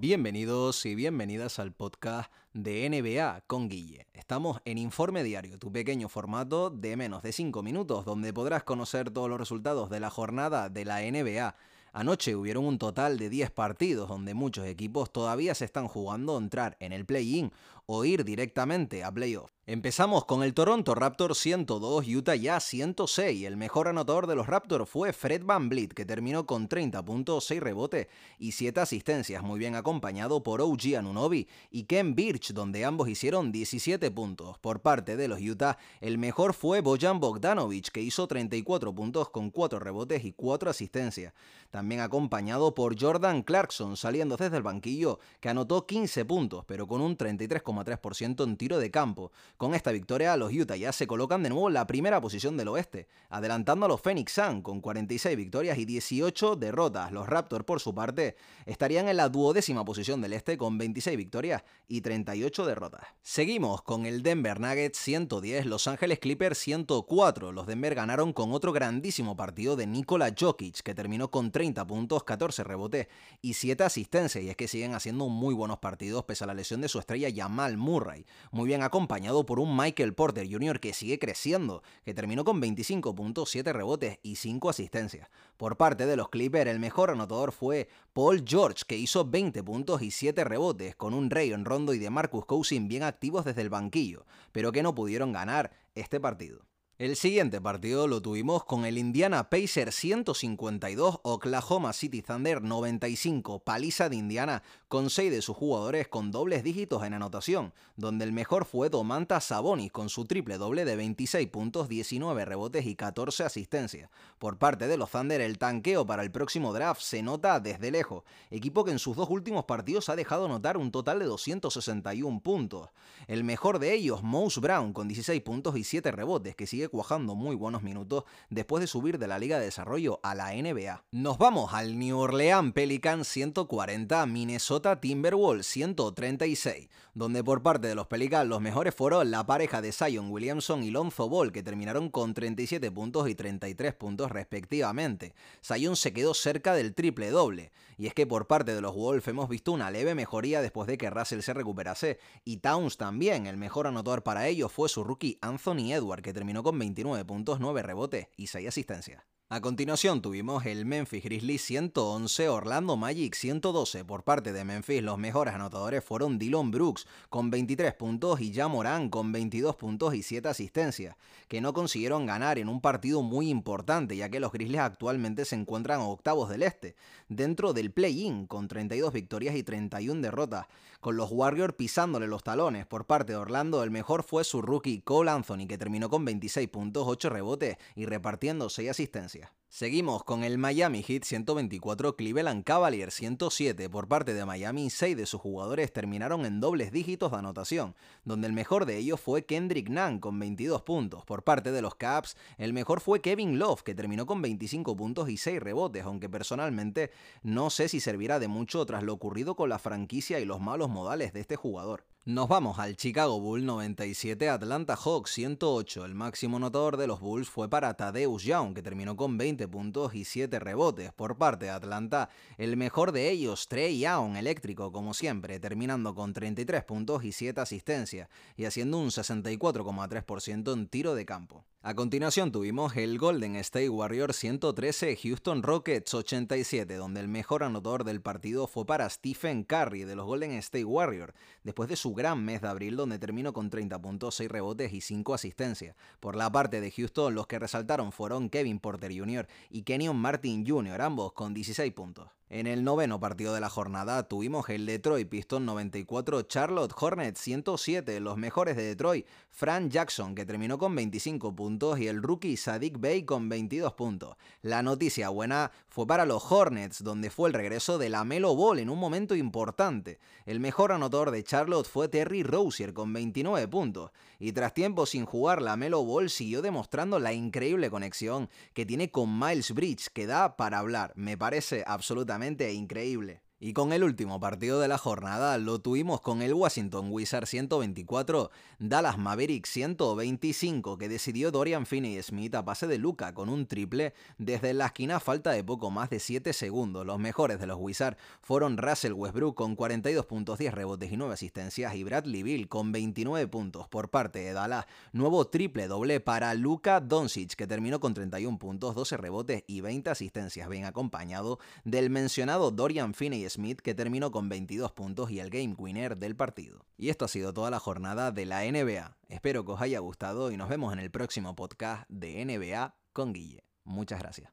Bienvenidos y bienvenidas al podcast de NBA con Guille. Estamos en Informe Diario, tu pequeño formato de menos de 5 minutos, donde podrás conocer todos los resultados de la jornada de la NBA. Anoche hubieron un total de 10 partidos donde muchos equipos todavía se están jugando entrar en el play-in o ir directamente a playoff. Empezamos con el Toronto Raptors 102, Utah Jazz 106. El mejor anotador de los Raptors fue Fred Van Vliet, que terminó con 30 puntos, 6 rebotes y 7 asistencias, muy bien acompañado por OG Anunobi y Ken Birch, donde ambos hicieron 17 puntos. Por parte de los Utah, el mejor fue Bojan Bogdanovic, que hizo 34 puntos con 4 rebotes y 4 asistencias. También acompañado por Jordan Clarkson, saliendo desde el banquillo, que anotó 15 puntos, pero con un 33,3% en tiro de campo con esta victoria, los Utah ya se colocan de nuevo en la primera posición del oeste, adelantando a los Phoenix Sun con 46 victorias y 18 derrotas. Los Raptors, por su parte, estarían en la duodécima posición del este con 26 victorias y 38 derrotas. Seguimos con el Denver Nuggets 110, Los Ángeles Clippers 104. Los Denver ganaron con otro grandísimo partido de Nikola Jokic, que terminó con 30 puntos, 14 rebotes y 7 asistencias. Y es que siguen haciendo muy buenos partidos pese a la lesión de su estrella Jamal Murray, muy bien acompañado por un Michael Porter Jr. que sigue creciendo, que terminó con 25 puntos, 7 rebotes y 5 asistencias. Por parte de los Clippers, el mejor anotador fue Paul George, que hizo 20 puntos y 7 rebotes, con un en Rondo y de Marcus Cousin bien activos desde el banquillo, pero que no pudieron ganar este partido. El siguiente partido lo tuvimos con el Indiana Pacers 152, Oklahoma City Thunder 95, paliza de Indiana con 6 de sus jugadores con dobles dígitos en anotación, donde el mejor fue Domantas Sabonis con su triple doble de 26 puntos, 19 rebotes y 14 asistencias. Por parte de los Thunder, el tanqueo para el próximo draft se nota desde lejos, equipo que en sus dos últimos partidos ha dejado notar un total de 261 puntos. El mejor de ellos, Mouse Brown, con 16 puntos y 7 rebotes, que sigue cuajando muy buenos minutos después de subir de la Liga de Desarrollo a la NBA. Nos vamos al New Orleans Pelicans 140, Minnesota Timberwolves 136, donde por parte de los Pelicans los mejores fueron la pareja de Zion Williamson y Lonzo Ball, que terminaron con 37 puntos y 33 puntos respectivamente. Zion se quedó cerca del triple doble, y es que por parte de los Wolves hemos visto una leve mejoría después de que Russell se recuperase, y Towns también, el mejor anotador para ellos fue su rookie Anthony Edward, que terminó con 29 puntos, 9 rebotes y 6 asistencias. A continuación tuvimos el Memphis Grizzlies 111, Orlando Magic 112. Por parte de Memphis, los mejores anotadores fueron Dylan Brooks con 23 puntos y Jamoran con 22 puntos y 7 asistencias, que no consiguieron ganar en un partido muy importante, ya que los Grizzlies actualmente se encuentran a octavos del este, dentro del play-in, con 32 victorias y 31 derrotas, con los Warriors pisándole los talones. Por parte de Orlando, el mejor fue su rookie Cole Anthony, que terminó con 26 puntos, 8 rebotes y repartiendo 6 asistencias. Seguimos con el Miami Heat 124 Cleveland Cavaliers 107. Por parte de Miami, 6 de sus jugadores terminaron en dobles dígitos de anotación, donde el mejor de ellos fue Kendrick Nunn con 22 puntos. Por parte de los Caps, el mejor fue Kevin Love, que terminó con 25 puntos y 6 rebotes, aunque personalmente no sé si servirá de mucho tras lo ocurrido con la franquicia y los malos modales de este jugador. Nos vamos al Chicago Bull 97, Atlanta Hawks 108. El máximo anotador de los Bulls fue para Tadeusz Young, que terminó con 20 puntos y 7 rebotes. Por parte de Atlanta, el mejor de ellos, Trey Young, eléctrico como siempre, terminando con 33 puntos y 7 asistencias, y haciendo un 64,3% en tiro de campo. A continuación tuvimos el Golden State Warriors 113, Houston Rockets 87, donde el mejor anotador del partido fue para Stephen Curry de los Golden State Warriors, después de su gran mes de abril donde terminó con 30 puntos, 6 rebotes y 5 asistencias. Por la parte de Houston, los que resaltaron fueron Kevin Porter Jr. y Kenyon Martin Jr., ambos con 16 puntos. En el noveno partido de la jornada tuvimos el Detroit Pistons 94, Charlotte Hornets 107, los mejores de Detroit, Frank Jackson que terminó con 25 puntos y el rookie Sadik Bey con 22 puntos. La noticia buena fue para los Hornets, donde fue el regreso de la Melo Ball en un momento importante. El mejor anotador de Charlotte fue Terry Rozier con 29 puntos, y tras tiempo sin jugar la Melo Ball siguió demostrando la increíble conexión que tiene con Miles Bridge que da para hablar. Me parece absolutamente increíble. Y con el último partido de la jornada lo tuvimos con el Washington Wizards 124, Dallas Mavericks 125, que decidió Dorian Finney-Smith a pase de Luca con un triple desde la esquina falta de poco más de 7 segundos. Los mejores de los Wizards fueron Russell Westbrook con 42 puntos, 10 rebotes y 9 asistencias y Bradley Bill con 29 puntos por parte de Dallas. Nuevo triple doble para Luca Doncic, que terminó con 31 puntos, 12 rebotes y 20 asistencias, bien acompañado del mencionado Dorian Finney Smith que terminó con 22 puntos y el game winner del partido. Y esto ha sido toda la jornada de la NBA. Espero que os haya gustado y nos vemos en el próximo podcast de NBA con Guille. Muchas gracias.